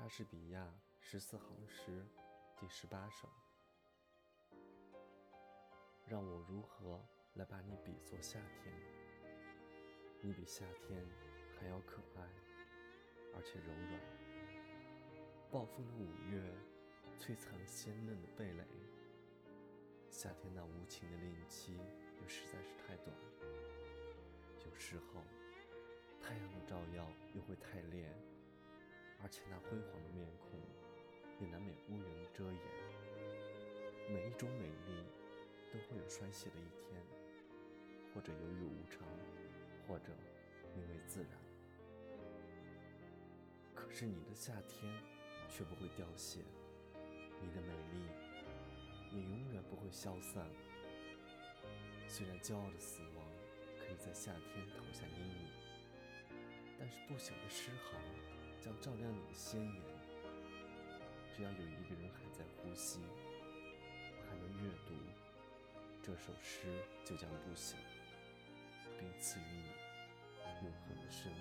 莎士比亚十四行诗第十八首，让我如何来把你比作夏天？你比夏天还要可爱，而且柔软。暴风的五月，摧残了鲜嫩的蓓蕾。夏天那无情的令期又实在是太短。有时候，太阳的照耀又会太烈。而且那辉煌的面孔，也难免乌云遮掩。每一种美丽，都会有衰谢的一天，或者由于无常，或者因为自然。可是你的夏天，却不会凋谢，你的美丽，也永远不会消散。虽然骄傲的死亡，可以在夏天投下阴影，但是不朽的诗行。将照亮你的鲜艳。只要有一个人还在呼吸，还能阅读这首诗，就将不朽，并赐予你永恒的生命。